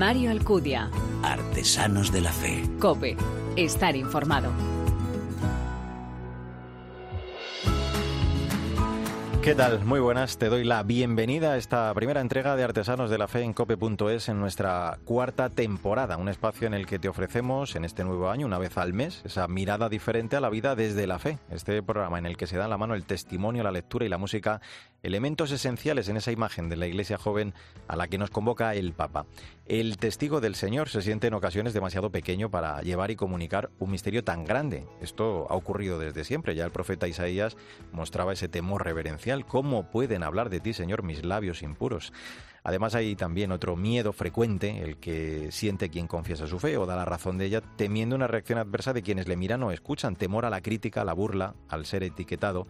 Mario Alcudia. Artesanos de la Fe. Cope. Estar informado. ¿Qué tal? Muy buenas. Te doy la bienvenida a esta primera entrega de Artesanos de la Fe en cope.es en nuestra cuarta temporada, un espacio en el que te ofrecemos en este nuevo año, una vez al mes, esa mirada diferente a la vida desde la fe. Este programa en el que se da en la mano el testimonio, la lectura y la música, elementos esenciales en esa imagen de la iglesia joven a la que nos convoca el Papa. El testigo del Señor se siente en ocasiones demasiado pequeño para llevar y comunicar un misterio tan grande. Esto ha ocurrido desde siempre. Ya el profeta Isaías mostraba ese temor reverencial ¿Cómo pueden hablar de ti, Señor, mis labios impuros? Además hay también otro miedo frecuente, el que siente quien confiesa su fe o da la razón de ella, temiendo una reacción adversa de quienes le miran o escuchan, temor a la crítica, a la burla, al ser etiquetado.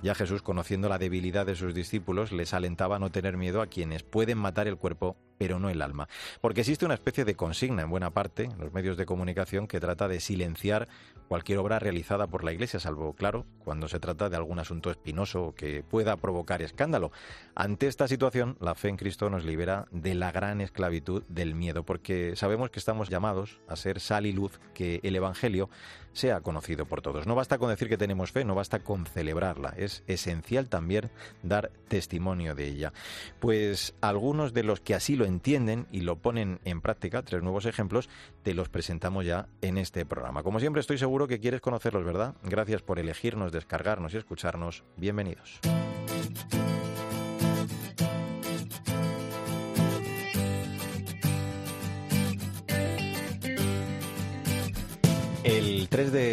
Ya Jesús, conociendo la debilidad de sus discípulos, les alentaba a no tener miedo a quienes pueden matar el cuerpo, pero no el alma. Porque existe una especie de consigna en buena parte en los medios de comunicación que trata de silenciar cualquier obra realizada por la Iglesia, salvo, claro, cuando se trata de algún asunto espinoso que pueda provocar escándalo. Ante esta situación, la fe en Cristo nos libera de la gran esclavitud del miedo, porque sabemos que estamos llamados a ser sal y luz, que el Evangelio sea conocido por todos. No basta con decir que tenemos fe, no basta con celebrarla, es esencial también dar testimonio de ella. Pues algunos de los que así lo entienden y lo ponen en práctica, tres nuevos ejemplos, te los presentamos ya en este programa. Como siempre estoy seguro que quieres conocerlos, ¿verdad? Gracias por elegirnos, descargarnos y escucharnos. Bienvenidos.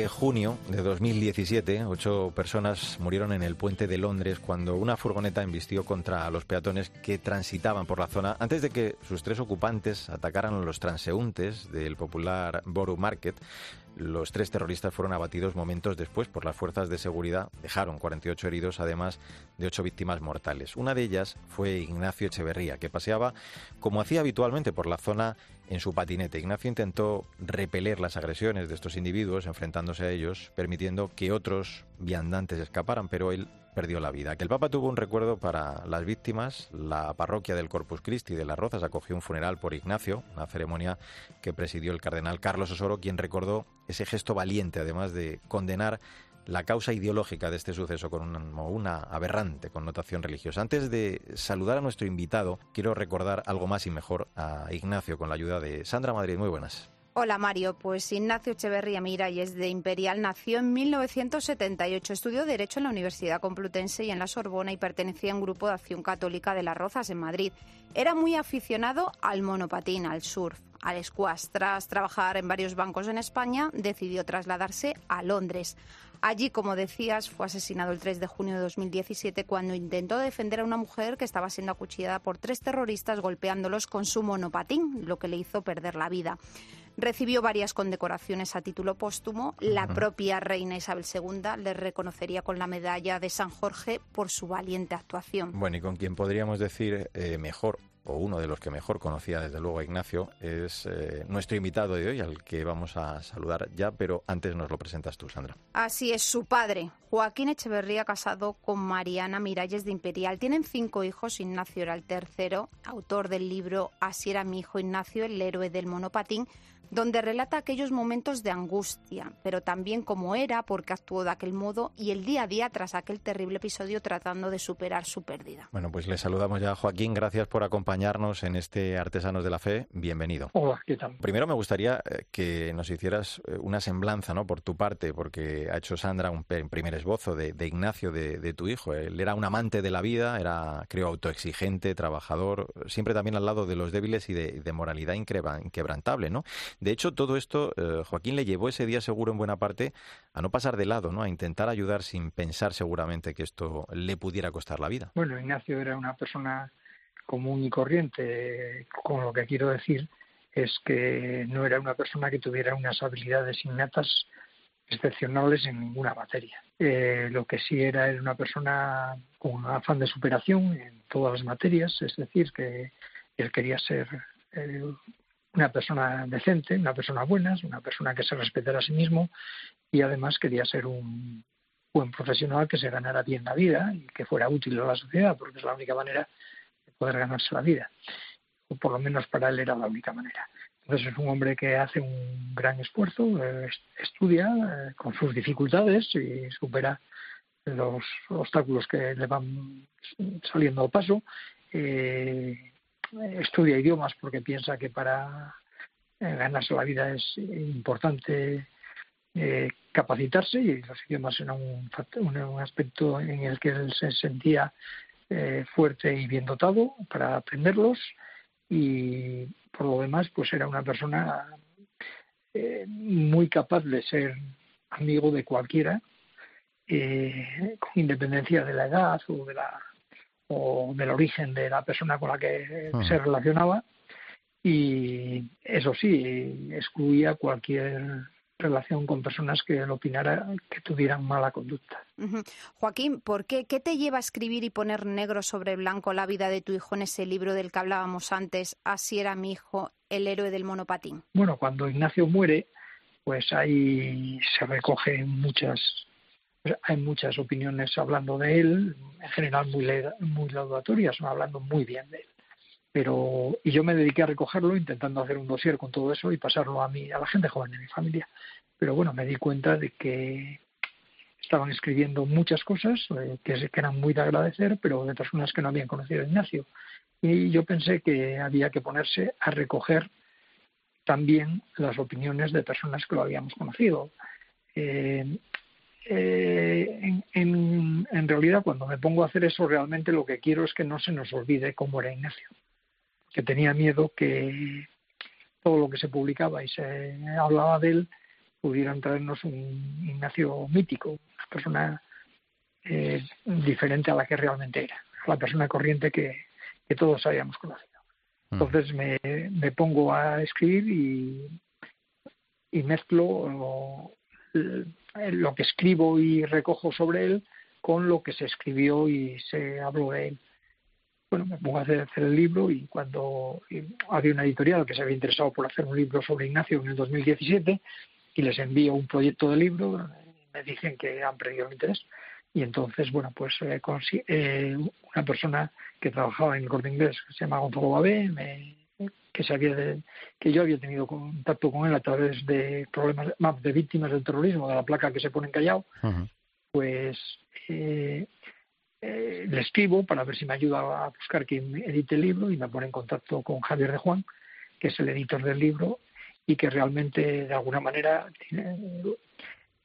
Junio de 2017, ocho personas murieron en el puente de Londres cuando una furgoneta embistió contra los peatones que transitaban por la zona antes de que sus tres ocupantes atacaran a los transeúntes del popular Borough Market. Los tres terroristas fueron abatidos momentos después por las fuerzas de seguridad. Dejaron 48 heridos, además de ocho víctimas mortales. Una de ellas fue Ignacio Echeverría, que paseaba como hacía habitualmente por la zona en su patinete. Ignacio intentó repeler las agresiones de estos individuos, enfrentándose a ellos, permitiendo que otros viandantes escaparan, pero él perdió la vida. Que el Papa tuvo un recuerdo para las víctimas. La parroquia del Corpus Christi de las Rozas acogió un funeral por Ignacio, una ceremonia que presidió el cardenal Carlos Osoro, quien recordó ese gesto valiente, además de condenar la causa ideológica de este suceso con una, aberrante connotación religiosa. Antes de saludar a nuestro invitado, quiero recordar algo más y mejor a Ignacio con la ayuda de Sandra Madrid. Muy buenas. Hola Mario, pues Ignacio Echeverría Miralles de Imperial nació en 1978, estudió Derecho en la Universidad Complutense y en la Sorbona y pertenecía a un grupo de acción católica de las Rozas en Madrid. Era muy aficionado al monopatín, al surf, al squash. Tras trabajar en varios bancos en España, decidió trasladarse a Londres. Allí, como decías, fue asesinado el 3 de junio de 2017 cuando intentó defender a una mujer que estaba siendo acuchillada por tres terroristas golpeándolos con su monopatín, lo que le hizo perder la vida. Recibió varias condecoraciones a título póstumo. La propia reina Isabel II le reconocería con la medalla de San Jorge por su valiente actuación. Bueno, y con quien podríamos decir eh, mejor o uno de los que mejor conocía desde luego a Ignacio, es eh, nuestro invitado de hoy, al que vamos a saludar ya, pero antes nos lo presentas tú, Sandra. Así es, su padre, Joaquín Echeverría, casado con Mariana Miralles de Imperial. Tienen cinco hijos, Ignacio era el tercero, autor del libro Así era mi hijo Ignacio, el héroe del monopatín, donde relata aquellos momentos de angustia, pero también cómo era, porque actuó de aquel modo y el día a día tras aquel terrible episodio tratando de superar su pérdida. Bueno, pues le saludamos ya a Joaquín, gracias por acompañarnos en este Artesanos de la Fe, bienvenido. Hola, ¿qué tal? Primero me gustaría eh, que nos hicieras eh, una semblanza, ¿no? Por tu parte, porque ha hecho Sandra un primer esbozo de, Ignacio, de, tu hijo. Él era un amante de la vida, era, creo, autoexigente, trabajador, siempre también al lado de los débiles y de, de moralidad inquebrantable, ¿no? De hecho, todo esto, eh, Joaquín le llevó ese día seguro en buena parte a no pasar de lado, ¿no? A intentar ayudar sin pensar seguramente que esto le pudiera costar la vida. Bueno, Ignacio era una persona común y corriente, con lo que quiero decir es que no era una persona que tuviera unas habilidades innatas excepcionales en ninguna materia. Eh, lo que sí era era una persona con un afán de superación en todas las materias, es decir, que él quería ser eh, una persona decente, una persona buena, una persona que se respetara a sí mismo y además quería ser un buen profesional que se ganara bien la vida y que fuera útil a la sociedad, porque es la única manera de poder ganarse la vida. o por lo menos para él era la única manera. Entonces es un hombre que hace un gran esfuerzo, eh, estudia eh, con sus dificultades y supera los obstáculos que le van saliendo al paso. Eh, estudia idiomas porque piensa que para ganarse la vida es importante capacitarse y los idiomas eran un, un, aspecto en el que él se sentía fuerte y bien dotado para aprenderlos y por lo demás pues era una persona eh, muy capaz de ser amigo de cualquiera eh, con independencia de la edad o de la o del origen de la persona con la que se relacionaba y eso sí excluía cualquier relación con personas que él opinara que tuvieran mala conducta. Joaquín, ¿por qué? ¿Qué te lleva a escribir y poner negro sobre blanco la vida de tu hijo en ese libro del que hablábamos antes, Así era mi hijo, el héroe del monopatín? Bueno, cuando Ignacio muere, pues ahí se recogen muchas hay muchas opiniones hablando de él, en general muy, muy laudatorias, hablando muy bien de él. Pero y yo me dediqué a recogerlo intentando hacer un dossier con todo eso y pasarlo a mí a la gente joven de mi familia. Pero bueno me di cuenta de que estaban escribiendo muchas cosas eh, que, eran muy de agradecer pero de personas que no habían conocido a Ignacio. Y yo pensé que había que ponerse a recoger también las opiniones de personas que lo habíamos conocido. Eh, eh, en, en realidad cuando me pongo a hacer eso realmente lo que quiero es que no se nos olvide cómo era Ignacio que tenía miedo que todo lo que se publicaba y se hablaba de él pudieran traernos un Ignacio mítico, una persona eh, diferente a la que realmente era, a la persona corriente que, todos habíamos conocido. Mm. Entonces me, me pongo a escribir y, y mezclo lo, lo que escribo y recojo sobre él con lo que se escribió y se habló de él bueno, me pongo a hacer, el libro y cuando había una editorial que se había interesado por hacer un libro sobre Ignacio en el 2017 y les envío un proyecto de libro, me dicen que han perdido el interés. Y entonces, bueno, pues eh, eh, una persona que trabajaba en el corte inglés, que se llama Gonzalo Babé, que, sabía que yo había tenido contacto con él a través de problemas de víctimas del terrorismo, de la placa que se pone en Callao, pues eh, eh, le escribo para ver si me ayuda a buscar quien edite el libro y me pone en contacto con Javier de Juan, que es el editor del libro y que realmente de alguna manera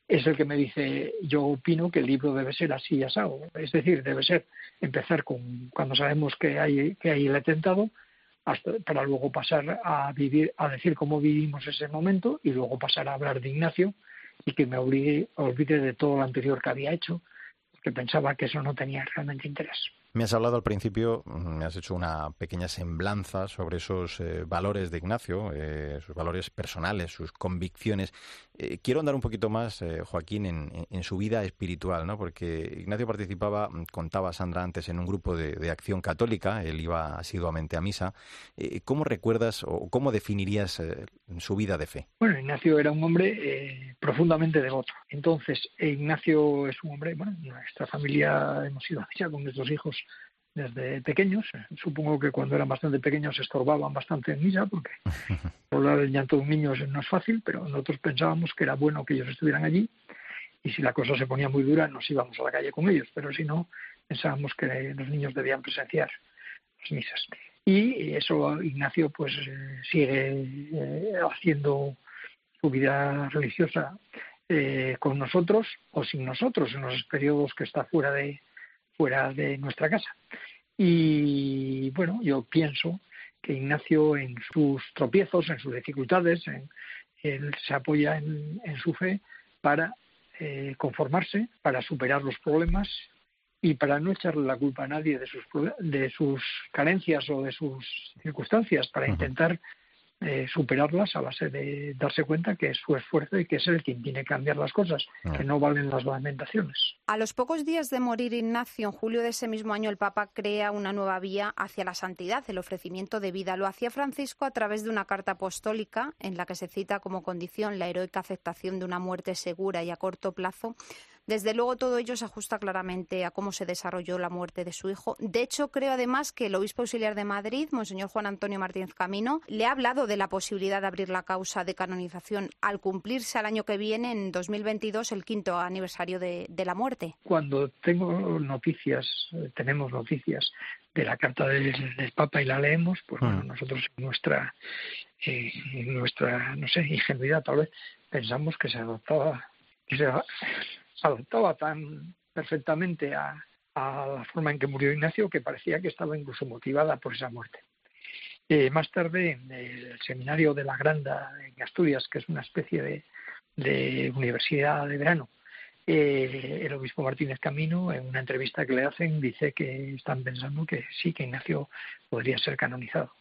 es el que me dice yo opino que el libro debe ser así y asado. Es decir, debe ser empezar con cuando sabemos que hay, que hay el atentado hasta, para luego pasar a vivir, a decir cómo vivimos ese momento y luego pasar a hablar de Ignacio y que me olvide de todo lo anterior que había hecho que pensaba que eso no tenía realmente interés. Me has hablado al principio, mm, me has hecho una pequeña semblanza sobre esos eh, valores de Ignacio, eh, sus valores personales, sus convicciones. Eh, quiero andar un poquito más, Joaquín, en, su vida espiritual, ¿no? Porque Ignacio participaba, mm, contaba Sandra antes, en un grupo de, acción católica, él iba asiduamente a misa. ¿Cómo recuerdas o cómo definirías su vida de fe? Bueno, Ignacio era un hombre profundamente devoto. Entonces, Ignacio es un hombre, bueno, nuestra familia hemos ido a misa con nuestros hijos desde pequeños. Supongo que cuando eran bastante pequeños se estorbaban bastante en misa, porque hablar el llanto de un niño no es fácil, pero nosotros pensábamos que era bueno que ellos estuvieran allí y si la cosa se ponía muy dura nos íbamos a la calle con ellos, pero si no, pensábamos que los niños debían presenciar las misas. Y eso Ignacio pues eh, sigue eh, haciendo su vida religiosa eh, con nosotros o sin nosotros en los periodos que está fuera de, fuera de nuestra casa. Y bueno, yo pienso que Ignacio en sus tropiezos, en sus dificultades, él se apoya en, su fe para eh, conformarse, para superar los problemas y para no echarle la culpa a nadie de sus, de sus carencias o de sus circunstancias, para intentar eh, superarlas a base de darse cuenta que es su esfuerzo y que es el quien tiene que cambiar las cosas, ah. que no valen las lamentaciones. A los pocos días de morir Ignacio, en julio de ese mismo año, el Papa crea una nueva vía hacia la santidad, el ofrecimiento de vida. Lo hacía Francisco a través de una carta apostólica en la que se cita como condición la heroica aceptación de una muerte segura y a corto plazo Desde luego todo ello se ajusta claramente a cómo se desarrolló la muerte de su hijo. De hecho, creo además que el obispo auxiliar de Madrid, Monseñor Juan Antonio Martínez Camino, le ha hablado de la posibilidad de abrir la causa de canonización al cumplirse al año que viene, en 2022, el quinto aniversario de, la muerte. Cuando tengo noticias, eh, tenemos noticias de la carta del, Papa y la leemos, pues bueno, mm. nosotros en nuestra, eh, nuestra, no sé, ingenuidad tal vez, pensamos que se adoptaba, que se adoptaba tan perfectamente a, la forma en que murió Ignacio que parecía que estaba incluso motivada por esa muerte. Eh, más tarde, en el seminario de la Granda en Asturias, que es una especie de, de universidad de verano, eh, el obispo Martínez Camino, en una entrevista que le hacen, dice que están pensando que sí, que Ignacio podría ser canonizado.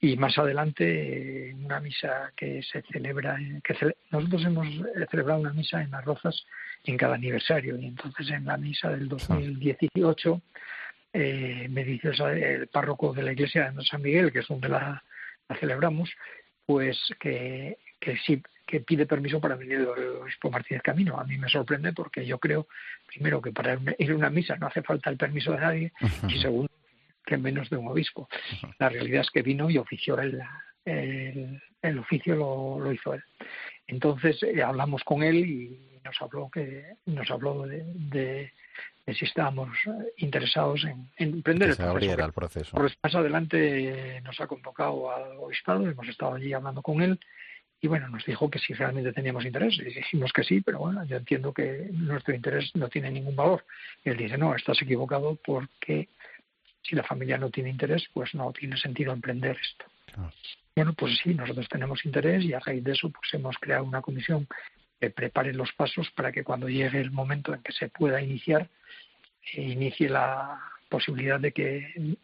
Y más adelante, en una misa que se celebra, que nosotros hemos celebrado una misa en Las Rozas en cada aniversario, y entonces en la misa del 2018 eh, me dice el párroco de la iglesia de San Miguel, que es donde la, celebramos, pues que, que sí que pide permiso para venir el obispo Martínez Camino. A mí me sorprende porque yo creo, primero, que para ir a una misa no hace falta el permiso de nadie y segundo, que menos de un obispo. La realidad es que vino y ofició él, el, oficio lo, hizo él. Entonces eh, hablamos con él y nos habló que nos habló de, si estábamos interesados en, emprender el proceso. el proceso. más adelante nos ha convocado al obispado, hemos estado allí hablando con él y bueno, nos dijo que si realmente teníamos interés, y dijimos que sí, pero bueno, yo entiendo que nuestro interés no tiene ningún valor. Y él dice, no, estás equivocado porque si la familia no tiene interés, pues no tiene sentido emprender esto. Bueno, pues sí, nosotros tenemos interés y a raíz de eso pues hemos creado una comisión que prepare los pasos para que cuando llegue el momento en que se pueda iniciar, eh, inicie la posibilidad de que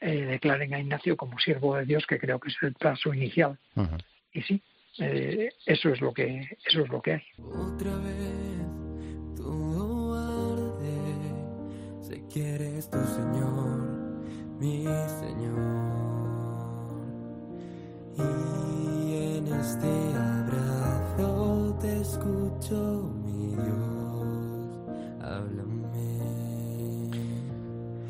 eh, declaren a Ignacio como siervo de Dios, que creo que es el paso inicial. Y sí, eh, eso es lo que eso es lo que hay. Otra vez arde, sé que eres tu Señor, mi Señor. Y en este abrazo te escucho, mi Dios, háblame.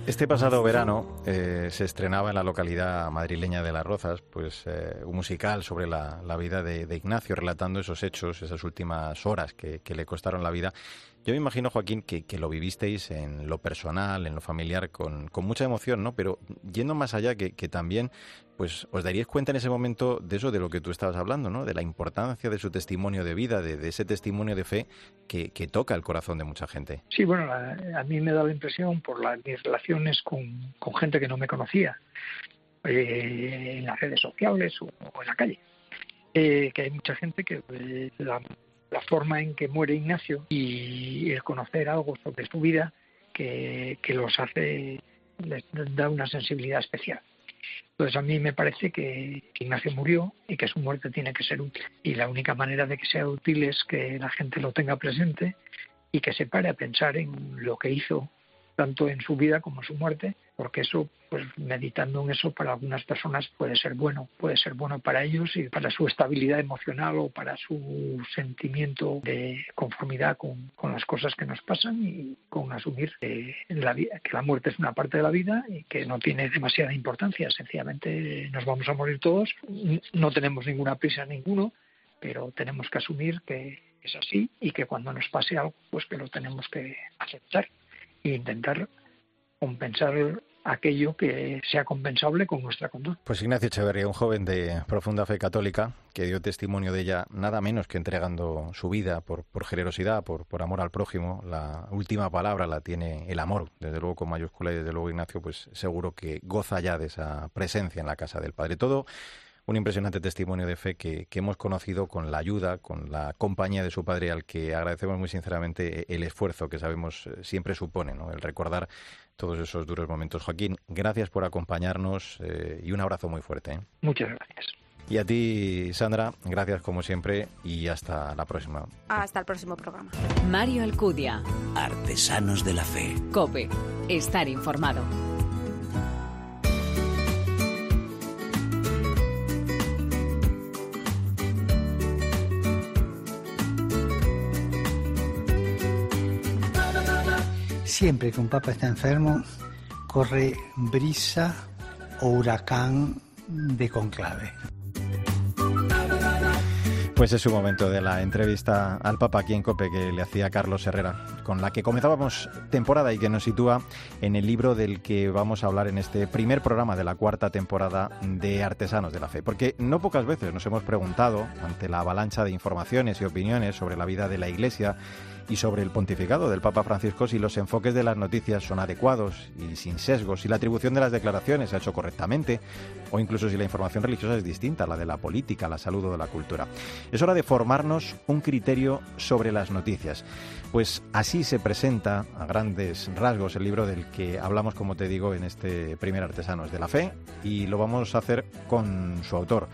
Este pasado verano eh, se estrenaba en la localidad madrileña de Las Rozas pues, eh, un musical sobre la, vida de, Ignacio, relatando esos hechos, esas últimas horas que, le costaron la vida. Yo me imagino, Joaquín, que, lo vivisteis en lo personal, en lo familiar, con, mucha emoción, ¿no? Pero yendo más allá, que, también pues os daríais cuenta en ese momento de eso de lo que tú estabas hablando, ¿no? De la importancia de su testimonio de vida, de, ese testimonio de fe que, toca el corazón de mucha gente. Sí, bueno, a, mí me da la impresión por las, mis relaciones con, gente que no me conocía, eh, en las redes sociales o, en la calle, eh, que hay mucha gente que eh, la, forma en que muere Ignacio y el conocer algo sobre su vida que, que los hace, les da una sensibilidad especial. Entonces a mí me parece que Ignacio murió y que su muerte tiene que ser útil. Y la única manera de que sea útil es que la gente lo tenga presente y que se pare a pensar en lo que hizo tanto en su vida como en su muerte, porque eso, pues meditando en eso para algunas personas puede ser bueno, puede ser bueno para ellos y para su estabilidad emocional o para su sentimiento de conformidad con, las cosas que nos pasan y con asumir que la, que la muerte es una parte de la vida y que no tiene demasiada importancia, sencillamente nos vamos a morir todos, no tenemos ninguna prisa ninguno, pero tenemos que asumir que es así y que cuando nos pase algo, pues que lo tenemos que aceptar intentar compensar aquello que sea compensable con nuestra conducta. Pues Ignacio Echeverría, un joven de profunda fe católica, que dio testimonio de ella nada menos que entregando su vida por, por generosidad, por, por amor al prójimo. La última palabra la tiene el amor, desde luego con mayúscula y desde luego Ignacio pues seguro que goza ya de esa presencia en la casa del Padre. Todo un impresionante testimonio de fe que, hemos conocido con la ayuda, con la compañía de su padre, al que agradecemos muy sinceramente el esfuerzo que sabemos eh, siempre supone, ¿no? el recordar todos esos duros momentos. Joaquín, gracias por acompañarnos eh, y un abrazo muy fuerte. ¿eh? Muchas gracias. Y a ti, Sandra, gracias como siempre y hasta la próxima. Hasta el próximo programa. Mario Alcudia. Artesanos de la Fe. Cope. Estar informado. Siempre que un papa está enfermo, corre brisa o huracán de conclave. Pues es un momento de la entrevista al Papa aquí en Cope que le hacía Carlos Herrera, con la que comenzábamos temporada y que nos sitúa en el libro del que vamos a hablar en este primer programa de la cuarta temporada de Artesanos de la Fe. Porque no pocas veces nos hemos preguntado, ante la avalancha de informaciones y opiniones sobre la vida de la Iglesia y sobre el pontificado del Papa Francisco si los enfoques de las noticias son adecuados y sin sesgos, si la atribución de las declaraciones se ha hecho correctamente o incluso si la información religiosa es distinta a la de la política, la salud o de la cultura. Es hora de formarnos un criterio sobre las noticias. Pues así se presenta a grandes rasgos el libro del que hablamos, como te digo, en este primer Artesanos de la Fe y lo vamos a hacer con su autor,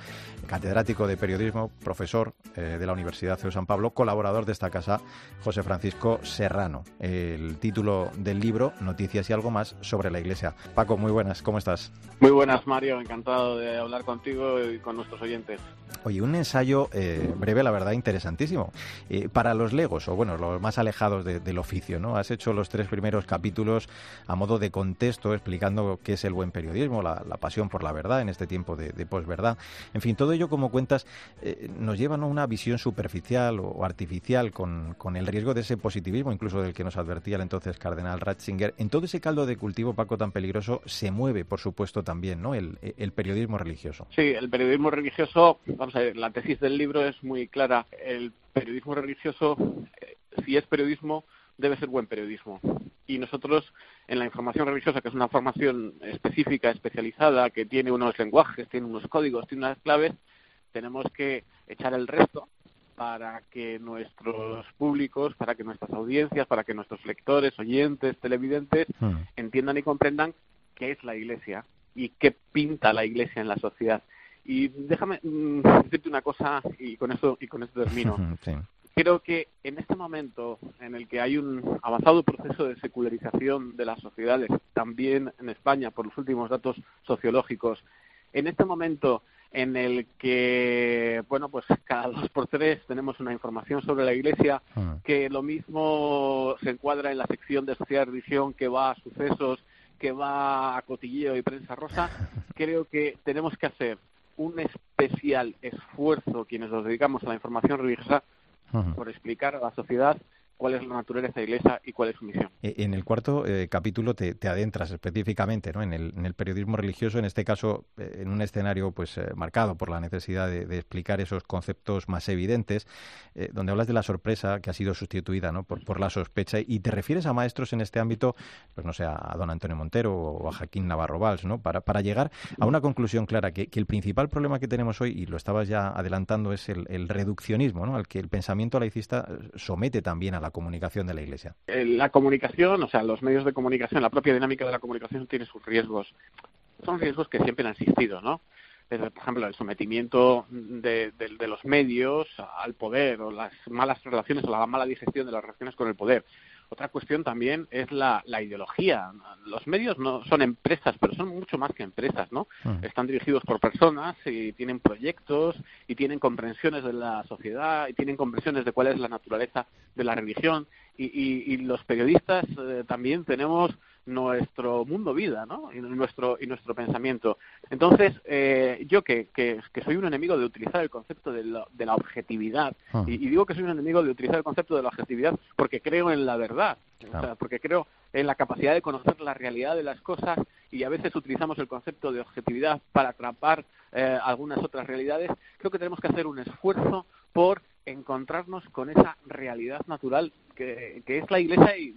catedrático de periodismo, profesor eh, de la Universidad de San Pablo, colaborador de esta casa, José Francisco Serrano. El título del libro, Noticias y algo más sobre la Iglesia. Paco, muy buenas, ¿cómo estás? Muy buenas, Mario, encantado de hablar contigo y con nuestros oyentes. Oye, un ensayo eh, breve, la verdad, interesantísimo. Eh, para los legos, o bueno, los más alejados del oficio, ¿no? Has hecho los tres primeros capítulos a modo de contexto, explicando qué es el buen periodismo, la, pasión por la verdad en este tiempo de, de posverdad. En fin, todo ello, como cuentas, eh, nos lleva a una visión superficial o artificial con, con, el riesgo de ese positivismo, incluso del que nos advertía el entonces cardenal Ratzinger. En todo ese caldo de cultivo, Paco, tan peligroso, se mueve, por supuesto, también ¿no? el, el periodismo religioso. Sí, el periodismo religioso, vamos a ver, la tesis del libro es muy clara. El periodismo religioso, eh, si es periodismo, debe ser buen periodismo. Y nosotros, en la información religiosa, que es una formación específica, especializada, que tiene unos lenguajes, tiene unos códigos, tiene unas claves, tenemos que echar el resto para que nuestros públicos, para que nuestras audiencias, para que nuestros lectores, oyentes, televidentes hmm. entiendan y comprendan qué es la Iglesia y qué pinta la Iglesia en la sociedad. Y déjame mm, decirte una cosa y con eso y con esto termino. Creo que en este momento en el que hay un avanzado proceso de secularización de las sociedades, también en España por los últimos datos sociológicos, en este momento en el que, bueno, pues cada dos por tres tenemos una información sobre la Iglesia ah. que lo mismo se encuadra en la sección de sociedad y religión que va a sucesos, que va a cotilleo y prensa rosa, creo que tenemos que hacer un especial esfuerzo quienes nos dedicamos a la información religiosa por explicar a la sociedad cuál es la naturaleza de la Iglesia y cuál es su misión. Eh, en el cuarto eh, capítulo te, adentras específicamente ¿no? en, el, periodismo religioso, en este caso eh, en un escenario pues marcado por la necesidad de, explicar esos conceptos más evidentes, donde hablas de la sorpresa que ha sido sustituida ¿no? por, la sospecha y te refieres a maestros en este ámbito, pues no sé, a don Antonio Montero o a Jaquín Navarro Valls, ¿no? para, llegar a una conclusión clara, que, que, el principal problema que tenemos hoy, y lo estabas ya adelantando, es el, el reduccionismo, ¿no? al que el pensamiento laicista somete también a la la comunicación de la Iglesia? Eh, la comunicación, o sea, los medios de comunicación, la propia dinámica de la comunicación tiene sus riesgos. Son riesgos que siempre han existido, ¿no? por ejemplo, el sometimiento de, de, los medios al poder o las malas relaciones o la mala digestión de las relaciones con el poder. Otra cuestión también es la, la, ideología. Los medios no son empresas, pero son mucho más que empresas, ¿no? Mm. Están dirigidos por personas y tienen proyectos y tienen comprensiones de la sociedad y tienen comprensiones de cuál es la naturaleza de la religión. Y, y, y los periodistas eh, también tenemos nuestro mundo vida, ¿no? Y nuestro y nuestro pensamiento. Entonces, eh, yo que, que, soy un enemigo de utilizar el concepto de la, de la objetividad ah. y, digo que soy un enemigo de utilizar el concepto de la objetividad porque creo en la verdad, porque creo en la capacidad de conocer la realidad de las cosas y a veces utilizamos el concepto de objetividad para atrapar eh, algunas otras realidades. Creo que tenemos que hacer un esfuerzo por encontrarnos con esa realidad natural que, es la Iglesia y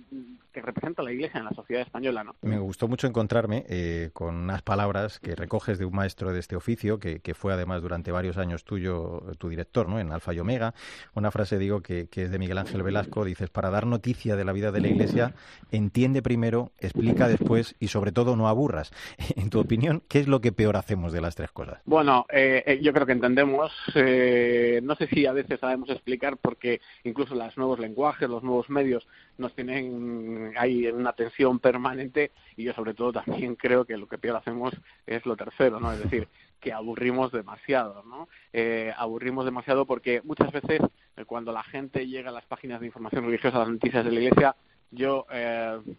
que representa la Iglesia en la sociedad española. ¿no? Me gustó mucho encontrarme eh, con unas palabras que recoges de un maestro de este oficio, que, fue además durante varios años tuyo, tu director, ¿no? en Alfa y Omega. Una frase, digo, que, es de Miguel Ángel Velasco. Dices, para dar noticia de la vida de la Iglesia, entiende primero, explica después y sobre todo no aburras. En tu opinión, ¿qué es lo que peor hacemos de las tres cosas? Bueno, eh, eh, yo creo que entendemos. no sé si a veces sabemos explicar porque incluso los nuevos lenguajes, los nuevos medios nos tienen ahí una tensión permanente y yo sobre todo también creo que lo que peor hacemos es lo tercero, ¿no? Es decir, que aburrimos demasiado, ¿no? Eh, aburrimos demasiado porque muchas veces eh, cuando la gente llega a las páginas de información religiosa, a las noticias de la Iglesia, yo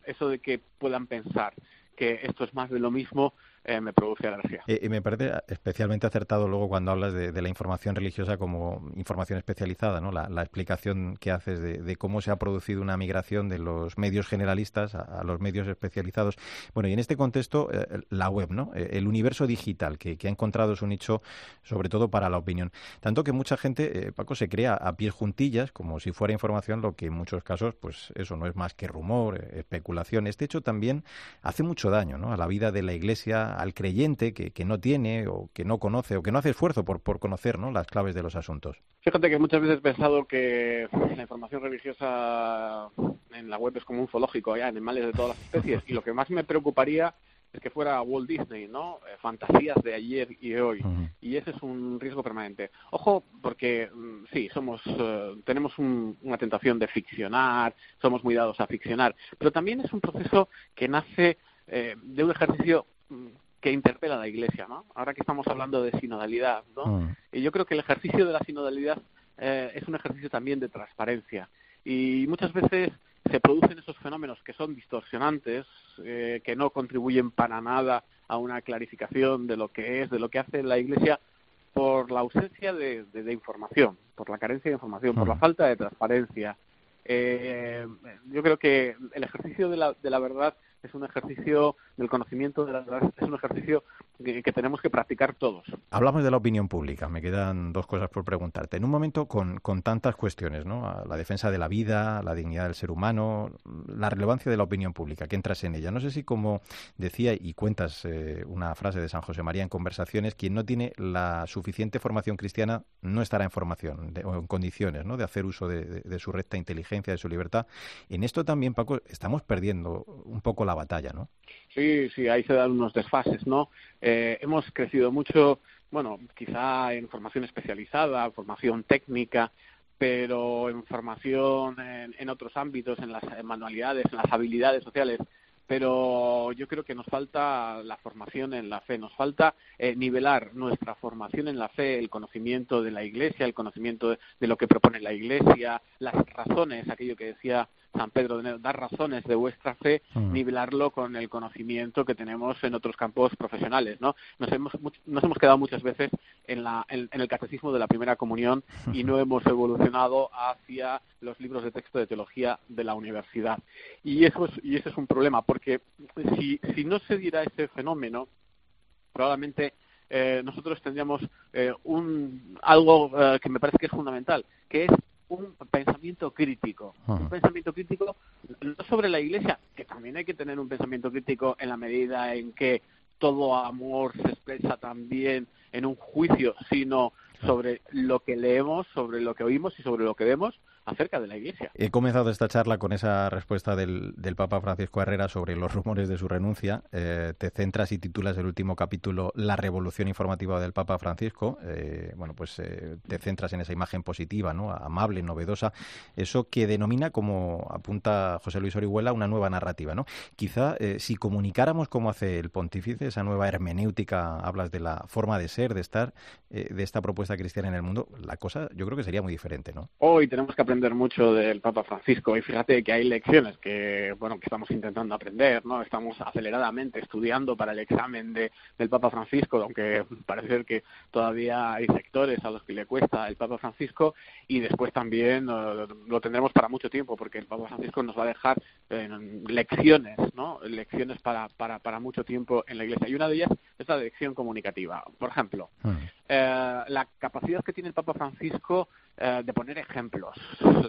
eso de que puedan pensar que esto es más de lo mismo eh, me produce alergia. y me parece especialmente acertado luego cuando hablas de, la información religiosa como información especializada, ¿no? La, explicación que haces de, cómo se ha producido una migración de los medios generalistas a, los medios especializados. Bueno, y en este contexto, eh, la web, ¿no? Eh, el universo digital que, ha encontrado su nicho, sobre todo para la opinión. Tanto que mucha gente, Paco, se crea a pies juntillas como si fuera información, lo que en muchos casos, pues eso no es más que rumor, especulación. Este hecho también hace mucho daño, ¿no? A la vida de la Iglesia al creyente que, que, no tiene o que no conoce o que no hace esfuerzo por, por conocer ¿no? las claves de los asuntos. Fíjate que muchas veces he pensado que la información religiosa en la web es como un zoológico, hay animales de todas las especies, y lo que más me preocuparía es que fuera Walt Disney, ¿no? Eh, fantasías de ayer y de hoy. Y ese es un riesgo permanente. Ojo, porque mm, sí, somos, eh, tenemos una tentación de ficcionar, somos muy dados a ficcionar, pero también es un proceso que nace eh, de un ejercicio que interpela a la Iglesia, ¿no? Ahora que estamos hablando de sinodalidad, ¿no? Mm. Y yo creo que el ejercicio de la sinodalidad eh, es un ejercicio también de transparencia. Y muchas veces se producen esos fenómenos que son distorsionantes, eh, que no contribuyen para nada a una clarificación de lo que es, de lo que hace la Iglesia, por la ausencia de, información, por la carencia de información, por la mm. falta de transparencia. Eh, yo creo que el ejercicio de la, de la verdad es un ejercicio del conocimiento de es un ejercicio que, tenemos que practicar todos. Hablamos de la opinión pública, me quedan dos cosas por preguntarte. En un momento con, con tantas cuestiones, ¿no? La defensa de la vida, la dignidad del ser humano, la relevancia de la opinión pública, que entras en ella. No sé si, como decía y cuentas eh, una frase de San José María en conversaciones, quien no tiene la suficiente formación cristiana no estará en formación o en condiciones ¿no? de hacer uso de, de, su recta inteligencia, de su libertad. En esto también, Paco, estamos perdiendo un poco la batalla, ¿no? Sí, sí, ahí se dan unos desfases, ¿no? Eh, hemos crecido mucho, bueno, quizá en formación especializada, formación técnica, pero en formación en, otros ámbitos, en las manualidades, en las habilidades sociales, pero yo creo que nos falta la formación en la fe, nos falta eh, nivelar nuestra formación en la fe, el conocimiento de la Iglesia, el conocimiento de, lo que propone la Iglesia, las razones, aquello que decía San Pedro, dar razones de vuestra fe, mm. nivelarlo con el conocimiento que tenemos en otros campos profesionales, ¿no? Nos hemos, nos hemos quedado muchas veces en, la, en, el catecismo de la primera comunión y no hemos evolucionado hacia los libros de texto de teología de la universidad. Y eso es, y ese es un problema, porque si, si no se diera ese fenómeno, probablemente eh, nosotros tendríamos eh, un, algo eh, que me parece que es fundamental, que es un pensamiento crítico. Un pensamiento crítico no sobre la Iglesia, que también hay que tener un pensamiento crítico en la medida en que todo amor se expresa también en un juicio, sino sobre lo que leemos, sobre lo que oímos y sobre lo que vemos, acerca de la Iglesia. He comenzado esta charla con esa respuesta del, del Papa Francisco Herrera sobre los rumores de su renuncia. Eh, te centras y titulas el último capítulo La revolución informativa del Papa Francisco. Eh, bueno, pues eh, te centras en esa imagen positiva, ¿no? amable, novedosa, eso que denomina, como apunta José Luis Orihuela, una nueva narrativa. ¿no? Quizá si comunicáramos como hace el pontífice, esa nueva hermenéutica, hablas de la forma de ser, de estar, de esta propuesta cristiana en el mundo, la cosa yo creo que sería muy diferente. ¿no? Hoy tenemos que aprender mucho del Papa Francisco y fíjate que hay lecciones que bueno que estamos intentando aprender, ¿no? Estamos aceleradamente estudiando para el examen de, del Papa Francisco, aunque parece que todavía hay sectores a los que le cuesta el Papa Francisco y después también eh, lo tendremos para mucho tiempo porque el Papa Francisco nos va a dejar lecciones, ¿no? Lecciones para, para, para mucho tiempo en la Iglesia y una de ellas es la lección comunicativa. Por ejemplo, eh, la capacidad que tiene el Papa Francisco eh, de poner ejemplos,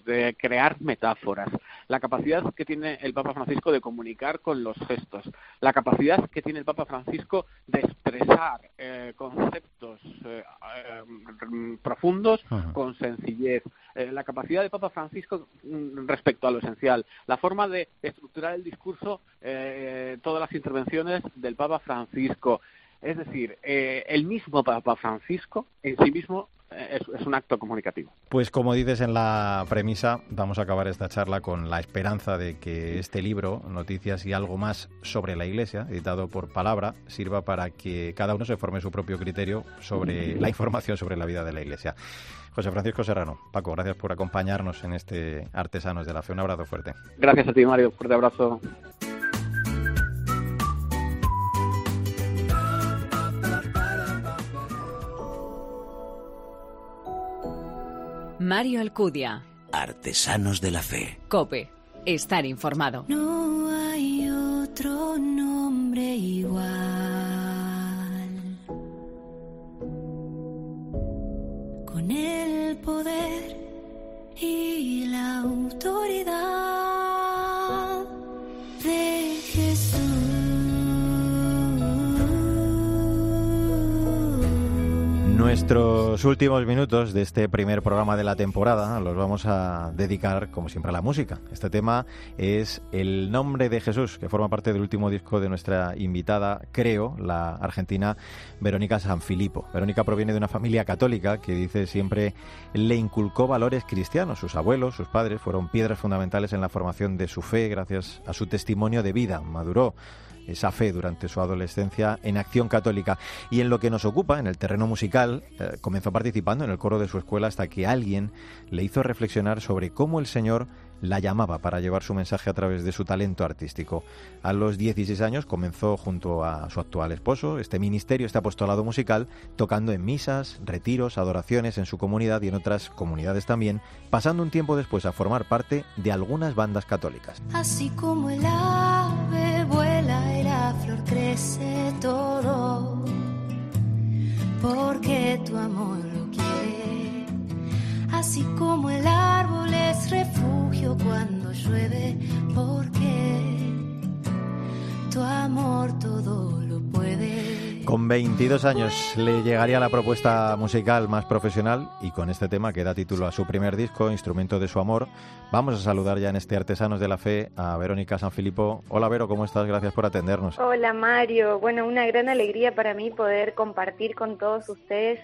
de crear metáforas, la capacidad que tiene el Papa Francisco de comunicar con los gestos, la capacidad que tiene el Papa Francisco de expresar eh, conceptos eh, profundos con sencillez, la capacidad del Papa Francisco mm, respecto a lo esencial, la forma de estructurar el discurso, todas las intervenciones del Papa Francisco. Es decir, el mismo Papa Francisco en sí mismo es, un acto comunicativo. Pues como dices en la premisa, vamos a acabar esta charla con la esperanza de que este libro, Noticias y algo más sobre la Iglesia, editado por Palabra, sirva para que cada uno se forme su propio criterio sobre la información sobre la vida de la Iglesia. José Francisco Serrano, Paco, gracias por acompañarnos en este Artesanos de la Fe. Un abrazo fuerte. Gracias a ti, Mario. Fuerte abrazo. Mario Alcudia. Artesanos de la Fe. Cope. Estar informado. No hay otro nombre igual. Con el poder y la autoridad Nuestros últimos minutos de este primer programa de la temporada los vamos a dedicar, como siempre, a la música. Este tema es El nombre de Jesús, que forma parte del último disco de nuestra invitada, creo, la argentina Verónica Sanfilippo. Verónica proviene de una familia católica que dice siempre le inculcó valores cristianos. Sus abuelos, sus padres fueron piedras fundamentales en la formación de su fe gracias a su testimonio de vida. Maduró esa fe durante su adolescencia en acción católica. Y en lo que nos ocupa, en el terreno musical, eh, comenzó participando en el coro de su escuela hasta que alguien le hizo reflexionar sobre cómo el Señor la llamaba para llevar su mensaje a través de su talento artístico. A los 16 años comenzó junto a su actual esposo este ministerio, este apostolado musical, tocando en misas, retiros, adoraciones en su comunidad y en otras comunidades también, pasando un tiempo después a formar parte de algunas bandas católicas. Así como el ave la flor crece todo, porque tu amor lo quiere. Así como el árbol es refugio cuando llueve, porque tu amor todo lo puede. Con 22 años le llegaría la propuesta musical más profesional y con este tema que da título a su primer disco, Instrumento de su amor, vamos a saludar ya en este Artesanos de la Fe a Verónica Sanfilippo. Hola Vero, ¿cómo estás? Gracias por atendernos. Hola Mario, bueno, una gran alegría para mí poder compartir con todos ustedes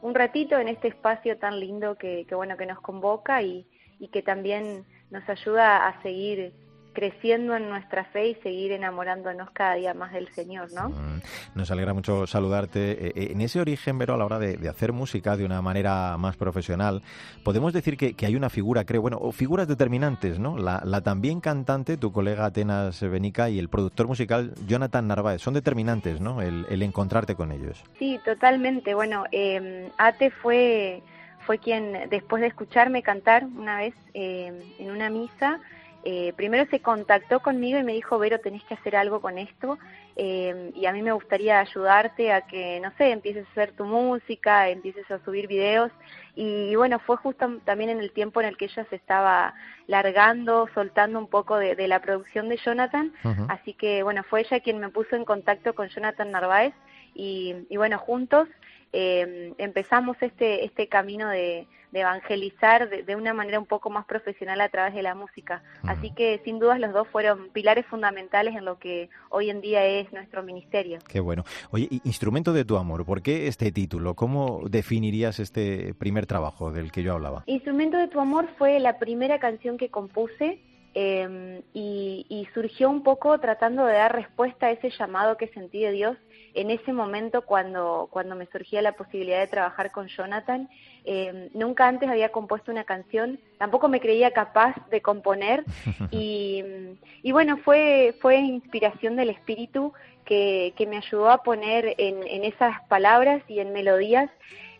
un ratito en este espacio tan lindo que, que bueno, que nos convoca y, y que también nos ayuda a seguir creciendo en nuestra fe y seguir enamorándonos cada día más del Señor, ¿no? Mm, nos alegra mucho saludarte. Eh, eh, en ese origen, Vero, a la hora de, hacer música de una manera más profesional, podemos decir que, hay una figura, creo, bueno, o figuras determinantes, ¿no? La, también cantante, tu colega Atenas Benica, y el productor musical Jonathan Narváez, son determinantes, ¿no? El, encontrarte con ellos. Sí, totalmente. Bueno, eh, Ate fue fue quien, después de escucharme cantar una vez en una misa, eh, primero se contactó conmigo y me dijo, Vero, tenés que hacer algo con esto eh, y a mí me gustaría ayudarte a que, no sé, empieces a hacer tu música, empieces a subir videos. Y, bueno, fue justo también en el tiempo en el que ella se estaba largando, soltando un poco de, la producción de Jonathan. Así que bueno, fue ella quien me puso en contacto con Jonathan Narváez y, y bueno, juntos eh, empezamos este, este camino de, evangelizar de, una manera un poco más profesional a través de la música. Así que sin dudas los dos fueron pilares fundamentales en lo que hoy en día es nuestro ministerio. Qué bueno. Oye, Instrumento de tu amor, ¿por qué este título? ¿Cómo definirías este primer trabajo del que yo hablaba? Instrumento de tu amor fue la primera canción que compuse. Em, y, y surgió un poco tratando de dar respuesta a ese llamado que sentí de Dios en ese momento cuando, cuando me surgía la posibilidad de trabajar con Jonathan, eh, nunca antes había compuesto una canción, tampoco me creía capaz de componer y, y bueno, fue, fue inspiración del espíritu que, que me ayudó a poner en, en esas palabras y en melodías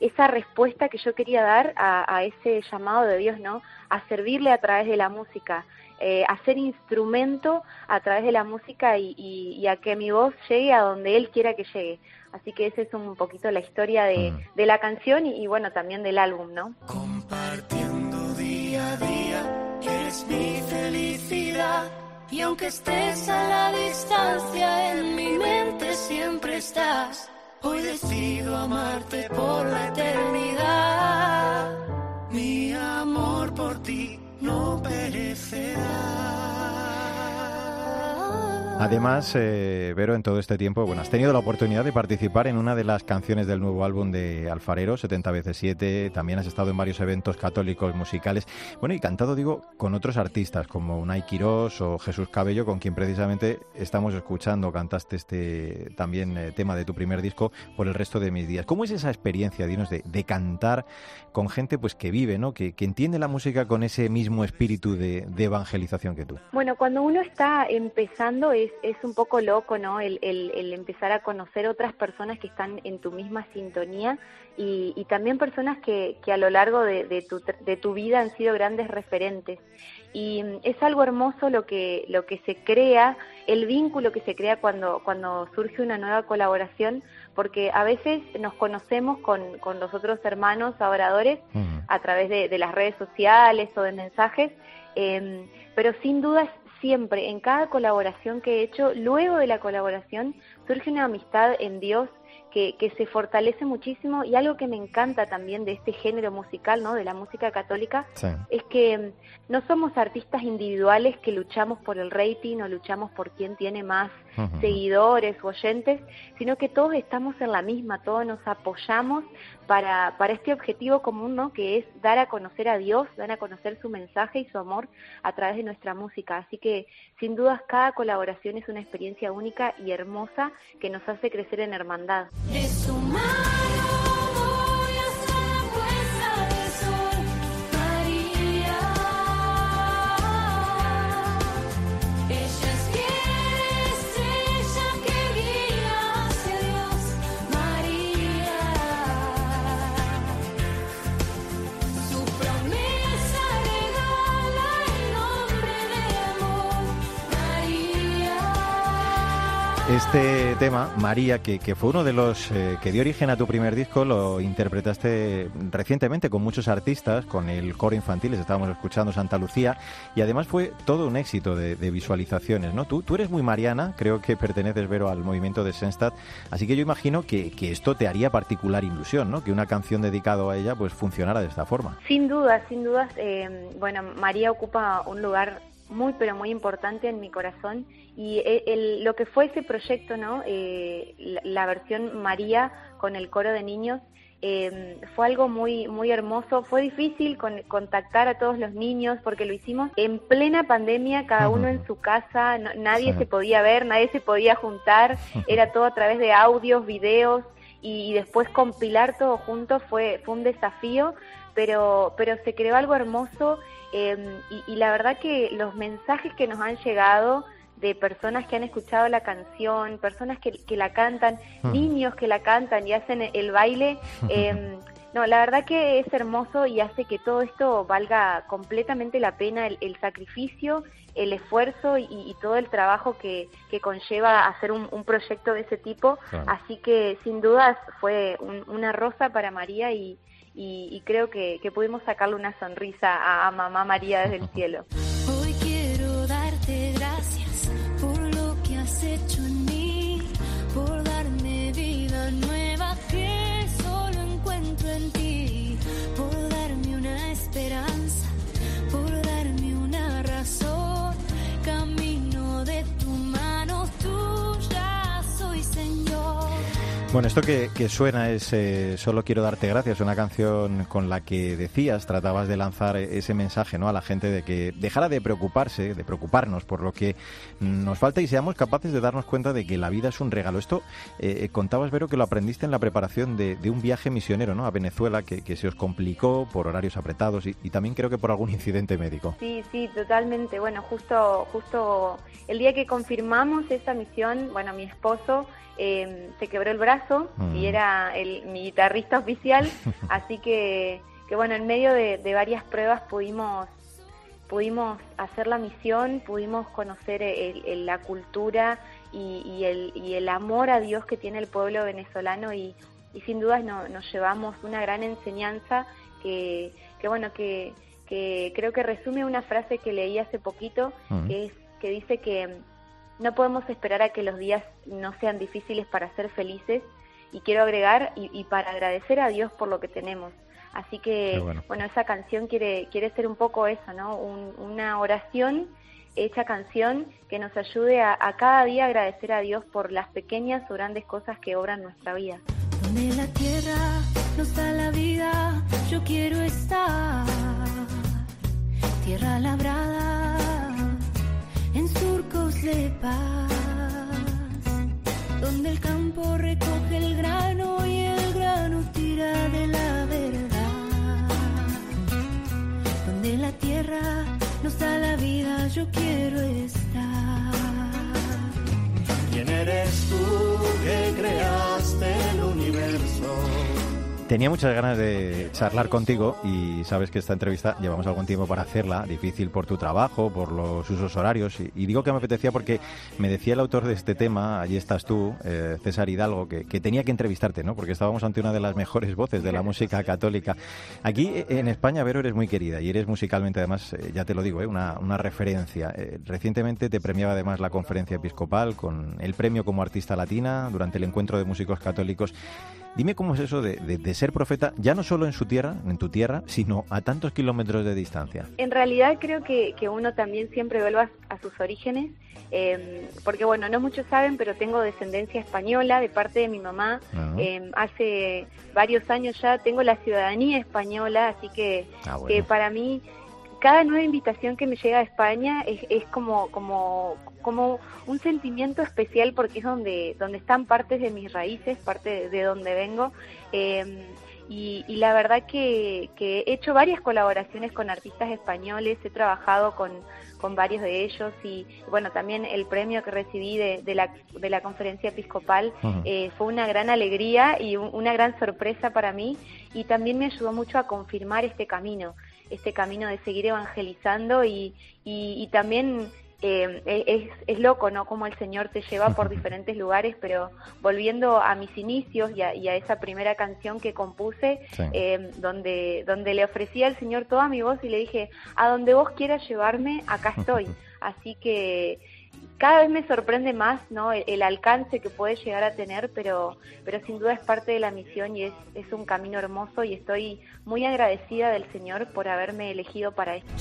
esa respuesta que yo quería dar a, a, ese llamado de Dios, ¿no? A servirle a través de la música, eh, hacer instrumento a través de la música y, a que mi voz llegue a donde él quiera que llegue. Así que esa es un poquito la historia de, mm. de la canción y, bueno, también del álbum, ¿no? Compartiendo día a día, eres mi felicidad. Y aunque estés a la distancia, en mi mente siempre estás. Hoy decido amarte por la eternidad. Mi amor por ti no perecerá. Además, eh, Vero, en todo este tiempo, bueno, has tenido la oportunidad de participar en una de las canciones del nuevo álbum de Alfarero, 70 veces 7. También has estado en varios eventos católicos musicales. Bueno, y cantado, digo, con otros artistas como Unai Quirós o Jesús Cabello, con quien precisamente estamos escuchando. Cantaste este también eh, tema de tu primer disco por el resto de mis días. ¿Cómo es esa experiencia, dinos, de, de cantar con gente pues que vive, ¿no? Que, que, entiende la música con ese mismo espíritu de, de evangelización que tú? Bueno, cuando uno está empezando es es, un poco loco, ¿no? El, empezar a conocer otras personas que están en tu misma sintonía y, también personas que, a lo largo de, tu, de tu vida han sido grandes referentes. Y mm, es algo hermoso lo que, lo que se crea, el vínculo que se crea cuando, cuando surge una nueva colaboración, porque a veces nos conocemos con, los otros hermanos adoradores a través de, las redes sociales o de mensajes, em, pero sin duda siempre, en cada colaboración que he hecho, luego de la colaboración surge una amistad en Dios que, se fortalece muchísimo y algo que me encanta también de este género musical, ¿no? De la música católica, es que mm, no somos artistas individuales que luchamos por el rating o luchamos por quién tiene más seguidores o oyentes, sino que todos estamos en la misma, todos nos apoyamos para, para este objetivo común, ¿no? Que es dar a conocer a Dios, dar a conocer su mensaje y su amor a través de nuestra música. Así que, sin dudas, cada colaboración es una experiencia única y hermosa que nos hace crecer en hermandad. Este tema, María, que, fue uno de los eh, que dio origen a tu primer disco, lo interpretaste recientemente con muchos artistas, con el coro infantil, estábamos escuchando Santa Lucía, y además fue todo un éxito de, visualizaciones, ¿no? Tú, tú eres muy mariana, creo que perteneces, Vero, al movimiento de Senstad, así que yo imagino que, esto te haría particular ilusión, ¿no? Que una canción dedicada a ella pues funcionara de esta forma. Sin duda, sin dudas, eh, bueno, María ocupa un lugar muy pero muy importante en mi corazón. Y el, lo que fue ese proyecto, ¿no? Eh, la, versión María con el coro de niños eh, fue algo muy muy hermoso. Fue difícil contactar a todos los niños porque lo hicimos en plena pandemia, cada uno en su casa, nadie se podía ver, nadie se podía juntar, era todo a través de audios, videos. Y, y después compilar todo junto fue fue un desafío, pero pero se creó algo hermoso Em, y, la verdad que los mensajes que nos han llegado de personas que han escuchado la canción, personas que, la cantan, hmm. niños que la cantan y hacen el baile, em, no, la verdad que es hermoso y hace que todo esto valga completamente la pena, el, sacrificio, el esfuerzo y, todo el trabajo que, conlleva hacer un, proyecto de ese tipo. Así que sin dudas fue una rosa para María y, y, creo que, pudimos sacarle una sonrisa a, Mamá María desde el cielo. Hoy quiero darte gracias Bueno, esto que, suena es eh, Solo quiero darte gracias, una canción con la que decías, tratabas de lanzar ese mensaje ¿no? a la gente de que dejara de preocuparse, de preocuparnos por lo que nos falta y seamos capaces de darnos cuenta de que la vida es un regalo. Esto eh, eh, contabas, Vero, que lo aprendiste en la preparación de, un viaje misionero ¿no? a Venezuela que, se os complicó por horarios apretados y, también creo que por algún incidente médico. Sí, sí, totalmente. Bueno, justo, justo el día que confirmamos esa misión, bueno, mi esposo eh, se quebró el brazo y mm. era el, mi guitarrista oficial, así que, que bueno, en medio de, varias pruebas pudimos pudimos hacer la misión, pudimos conocer la cultura y, el, y el amor a Dios que tiene el pueblo venezolano y, sin dudas nos llevamos una gran enseñanza que, que bueno, que, que creo que resume una frase que leí hace poquito, mm. que, es, que dice que no podemos esperar a que los días no sean difíciles para ser felices y quiero agregar y, para agradecer a Dios por lo que tenemos. Así que, bueno. esa canción quiere, quiere ser un poco eso, ¿no? una oración hecha canción que nos ayude a, a cada día agradecer a Dios por las pequeñas o grandes cosas que obran nuestra vida. Donde la tierra nos da la vida, yo quiero estar. Tierra labrada en surcos de paz, donde el campo recoge el grano y el grano tira de la verdad. Donde la tierra nos da la vida, yo quiero estar. ¿Quién eres tú que creaste el universo? Tenía muchas ganas de charlar contigo y sabes que esta entrevista llevamos algún tiempo para hacerla, difícil por tu trabajo, por los usos horarios y, digo que me apetecía porque me decía el autor de este tema, allí estás tú, eh, César Hidalgo, que, tenía que entrevistarte, ¿no? Porque estábamos ante una de las mejores voces de la música católica. Aquí eh, en España, Vero, eres muy querida y eres musicalmente además, eh, ya te lo digo, una, una, referencia. recientemente te premiaba además la conferencia episcopal con el premio como artista latina durante el encuentro de músicos católicos. Dime cómo es eso de, ser profeta, ya no solo en su tierra, en tu tierra, sino a tantos kilómetros de distancia. En realidad creo que, uno también siempre vuelve a, sus orígenes, em, porque bueno, no muchos saben, pero tengo descendencia española de parte de mi mamá. Em, hace varios años ya tengo la ciudadanía española, así que, ah, que para mí cada nueva invitación que me llega a España es, es como, como, como un sentimiento especial porque es donde, donde están partes de mis raíces, parte de, donde vengo. Em, y, la verdad que, que, he hecho varias colaboraciones con artistas españoles, he trabajado con, con varios de ellos y bueno, también el premio que recibí de, de, la, de la conferencia episcopal eh, fue una gran alegría y una gran sorpresa para mí y también me ayudó mucho a confirmar este camino este camino de seguir evangelizando y, y, también eh, es, es, loco, ¿no? Como el Señor te lleva por diferentes lugares, pero volviendo a mis inicios y a, esa primera canción que compuse, eh, donde, donde le ofrecí al Señor toda mi voz y le dije, a donde vos quieras llevarme, acá estoy. Así que cada vez me sorprende más ¿no? el, alcance que puede llegar a tener, pero, pero sin duda es parte de la misión y es, es un camino hermoso y estoy muy agradecida del Señor por haberme elegido para esto.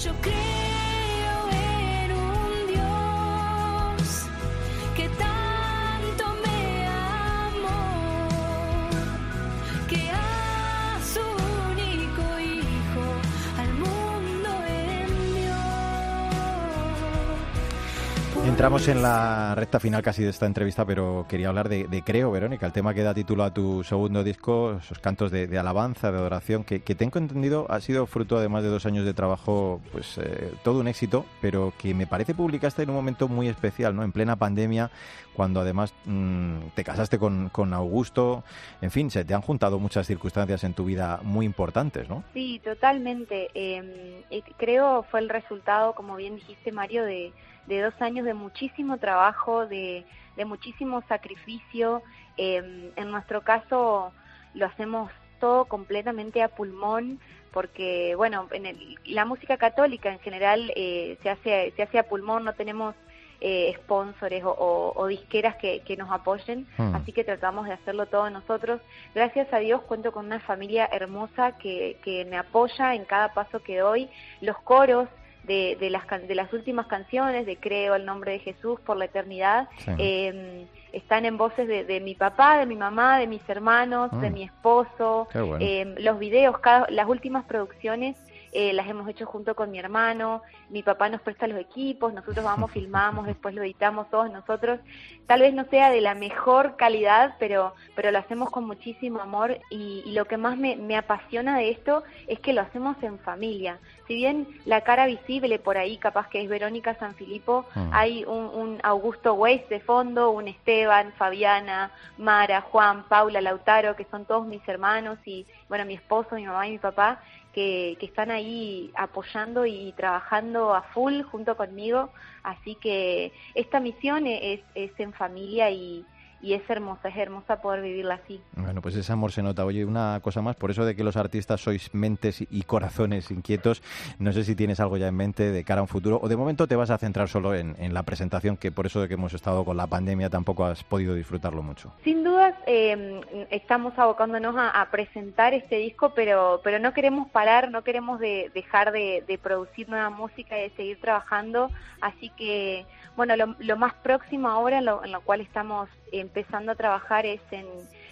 Entramos en la recta final casi de esta entrevista, pero quería hablar de, Creo, Verónica, el tema que da título a tu segundo disco, esos cantos de, alabanza, de adoración, que, tengo entendido ha sido fruto de más de dos años de trabajo, pues eh, todo un éxito, pero que me parece publicaste en un momento muy especial, ¿no? En plena pandemia, cuando además mm, te casaste con, Augusto, en fin, se te han juntado muchas circunstancias en tu vida muy importantes, ¿no? Sí, totalmente. Em, creo fue el resultado, como bien dijiste, Mario, de de dos años de muchísimo trabajo, de, de muchísimo sacrificio. Em, en nuestro caso lo hacemos todo completamente a pulmón porque bueno en la música católica en general eh, se hace se hace a pulmón no tenemos eh, sponsores o, disqueras que, que, nos apoyen, hmm. así que tratamos de hacerlo todo nosotros. Gracias a Dios cuento con una familia hermosa que, que me apoya en cada paso que doy. Los coros de, de, las, de las últimas canciones, de Creo el nombre de Jesús por la eternidad, em, están en voces de, mi papá, de mi mamá, de mis hermanos, de mm. mi esposo, em, los videos, cada, las últimas producciones eh, las hemos hecho junto con mi hermano, mi papá nos presta los equipos, nosotros vamos, filmamos, después lo editamos todos nosotros. Tal vez no sea de la mejor calidad, pero, pero lo hacemos con muchísimo amor y, lo que más me, me, apasiona de esto es que lo hacemos en familia. Si bien la cara visible por ahí capaz que es Verónica Sanfilippo, mm. hay un, un Augusto Weiss de fondo, un Esteban, Fabiana, Mara, Juan, Paula, Lautaro, que son todos mis hermanos y bueno, mi esposo, mi mamá y mi papá, que, están ahí apoyando y trabajando a full junto conmigo. Así que esta misión es, es en familia y, y es hermosa, es hermosa poder vivirla así. Bueno, pues ese amor se nota. Oye, una cosa más, por eso de que los artistas sois mentes y corazones inquietos, no sé si tienes algo ya en mente de cara a un futuro o de momento te vas a centrar solo en, la presentación, que por eso de que hemos estado con la pandemia tampoco has podido disfrutarlo mucho. Sin duda dudas eh, estamos abocándonos a, presentar este disco, pero, pero no queremos parar, no queremos dejar de, producir nueva música y de seguir trabajando. Así que, bueno, lo, más próximo ahora, en lo, en lo cual estamos empezando a trabajar es en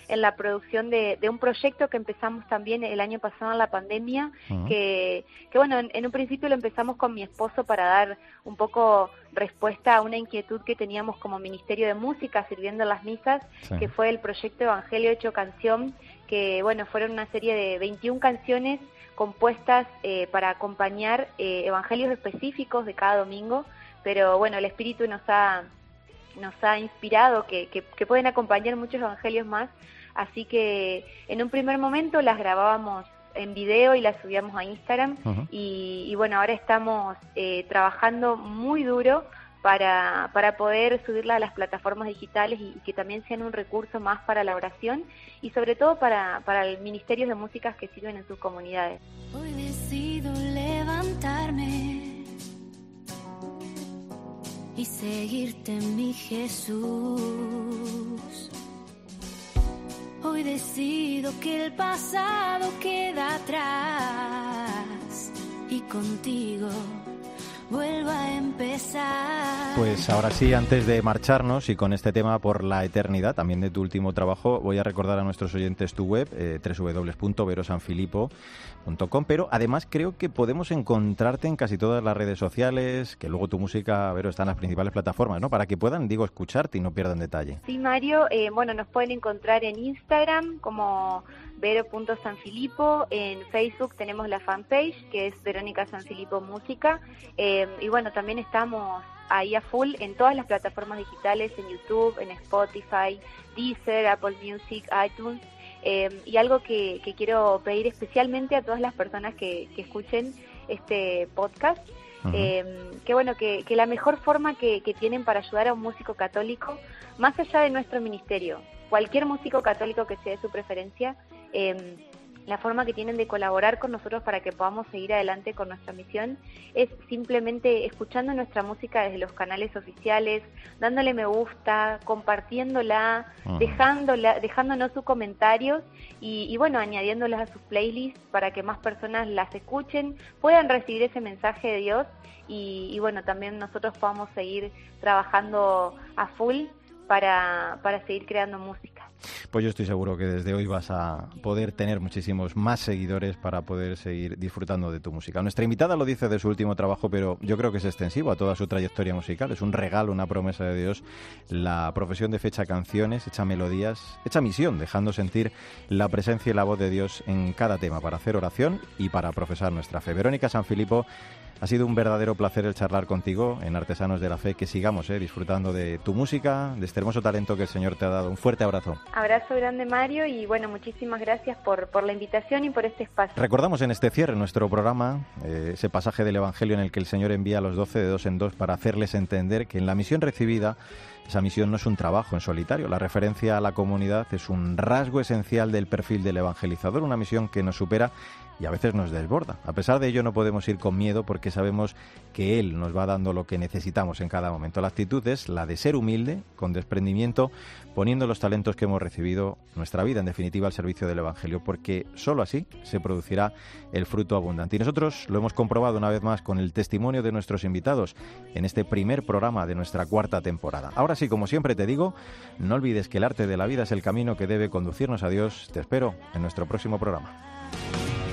en la producción de, un proyecto que empezamos también el año pasado en la pandemia, que, que, bueno, en, un principio lo empezamos con mi esposo para dar un poco respuesta a una inquietud que teníamos como Ministerio de Música sirviendo las misas, que fue el proyecto Evangelio Hecho Canción, que bueno, fueron una serie de 21 canciones compuestas eh, para acompañar eh, evangelios específicos de cada domingo, pero bueno, el Espíritu nos ha nos ha inspirado, que, que, pueden acompañar muchos evangelios más. Así que en un primer momento las grabábamos en video y las subíamos a Instagram y, bueno, ahora estamos eh, trabajando muy duro para, para poder subirla a las plataformas digitales y, que también sean un recurso más para la oración y sobre todo para, para el Ministerio de Músicas que sirven en sus comunidades. Hoy decido levantarme y seguirte, mi Jesús. Hoy decido que el pasado queda atrás y contigo vuelva a empezar. Pues ahora sí, antes de marcharnos y con este tema por la eternidad, también de tu último trabajo, voy a recordar a nuestros oyentes tu web, eh, www.verosanfilipo.com, pero además creo que podemos encontrarte en casi todas las redes sociales, que luego tu música, Vero, está en las principales plataformas, ¿no? Para que puedan, digo, escucharte y no pierdan detalle. Sí, Mario, eh, bueno, nos pueden encontrar en Instagram como vero.sanfilipo, en Facebook tenemos la fanpage que es Verónica Sanfilipo Música, eh, y bueno, también estamos ahí a full en todas las plataformas digitales, en YouTube, en Spotify, Deezer, Apple Music, iTunes. Eh, y algo que, quiero pedir especialmente a todas las personas que, escuchen este podcast, eh, que bueno, que, la mejor forma que, tienen para ayudar a un músico católico, más allá de nuestro ministerio, cualquier músico católico que sea de su preferencia, eh, la forma que tienen de colaborar con nosotros para que podamos seguir adelante con nuestra misión es simplemente escuchando nuestra música desde los canales oficiales, dándole me gusta, compartiéndola, dejándola, dejándonos sus comentarios y, bueno, añadiéndolas a sus playlists para que más personas las escuchen, puedan recibir ese mensaje de Dios y, y bueno, también nosotros podamos seguir trabajando a full para, para seguir creando música. Pues yo estoy seguro que desde hoy vas a poder tener muchísimos más seguidores para poder seguir disfrutando de tu música. Nuestra invitada lo dice de su último trabajo, pero yo creo que es extensivo a toda su trayectoria musical. Es un regalo, una promesa de Dios. La profesión de fecha canciones, hecha melodías, hecha misión, dejando sentir la presencia y la voz de Dios en cada tema para hacer oración y para profesar nuestra fe. Verónica Sanfilippo ha sido un verdadero placer el charlar contigo en Artesanos de la Fe. Que sigamos eh, disfrutando de tu música, de este hermoso talento que el Señor te ha dado. Un fuerte abrazo. Abrazo grande, Mario, y bueno, muchísimas gracias por, por la invitación y por este espacio. Recordamos en este cierre nuestro programa eh, ese pasaje del Evangelio en el que el Señor envía a los doce de dos en dos para hacerles entender que en la misión recibida esa misión no es un trabajo en solitario. La referencia a la comunidad es un rasgo esencial del perfil del evangelizador, una misión que nos supera y a veces nos desborda. A pesar de ello no podemos ir con miedo porque sabemos que Él nos va dando lo que necesitamos en cada momento. La actitud es la de ser humilde, con desprendimiento, poniendo los talentos que hemos recibido, nuestra vida en definitiva, al servicio del Evangelio, porque sólo así se producirá el fruto abundante. Y nosotros lo hemos comprobado una vez más con el testimonio de nuestros invitados en este primer programa de nuestra cuarta temporada. Ahora sí, como siempre te digo, no olvides que el arte de la vida es el camino que debe conducirnos a Dios. Te espero en nuestro próximo programa.